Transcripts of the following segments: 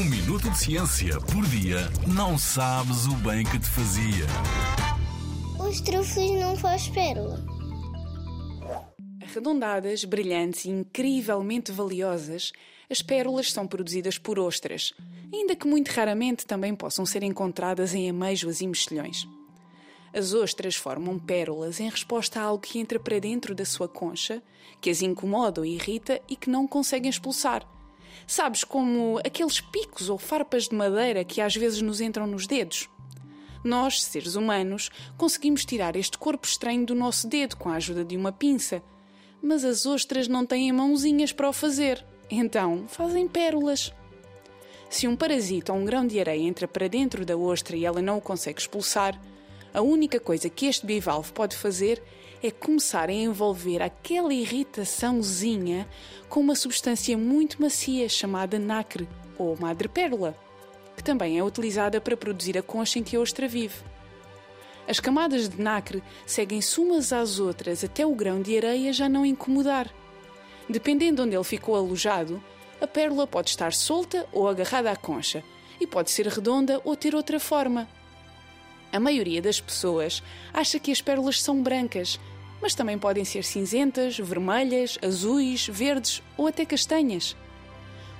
Um minuto de ciência por dia não sabes o bem que te fazia. Os trufos não faz pérola. Arredondadas, brilhantes e incrivelmente valiosas, as pérolas são produzidas por ostras, ainda que muito raramente também possam ser encontradas em ameijoas e mexilhões. As ostras formam pérolas em resposta a algo que entra para dentro da sua concha, que as incomoda ou irrita e que não conseguem expulsar. Sabes, como aqueles picos ou farpas de madeira que às vezes nos entram nos dedos. Nós, seres humanos, conseguimos tirar este corpo estranho do nosso dedo com a ajuda de uma pinça, mas as ostras não têm mãozinhas para o fazer, então fazem pérolas. Se um parasita ou um grão de areia entra para dentro da ostra e ela não o consegue expulsar, a única coisa que este bivalve pode fazer é começar a envolver aquela irritaçãozinha com uma substância muito macia chamada nacre ou madrepérola, que também é utilizada para produzir a concha em que a ostra vive. As camadas de nacre seguem-se umas às outras até o grão de areia já não incomodar. Dependendo de onde ele ficou alojado, a pérola pode estar solta ou agarrada à concha e pode ser redonda ou ter outra forma. A maioria das pessoas acha que as pérolas são brancas, mas também podem ser cinzentas, vermelhas, azuis, verdes ou até castanhas.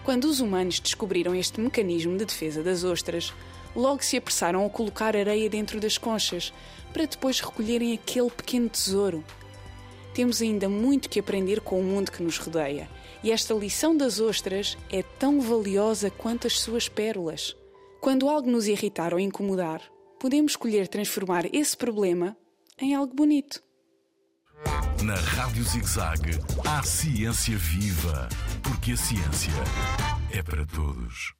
Quando os humanos descobriram este mecanismo de defesa das ostras, logo se apressaram a colocar areia dentro das conchas, para depois recolherem aquele pequeno tesouro. Temos ainda muito que aprender com o mundo que nos rodeia, e esta lição das ostras é tão valiosa quanto as suas pérolas. Quando algo nos irritar ou incomodar, podemos escolher transformar esse problema em algo bonito. Na Rádio ZigZag, há ciência viva, porque a ciência é para todos.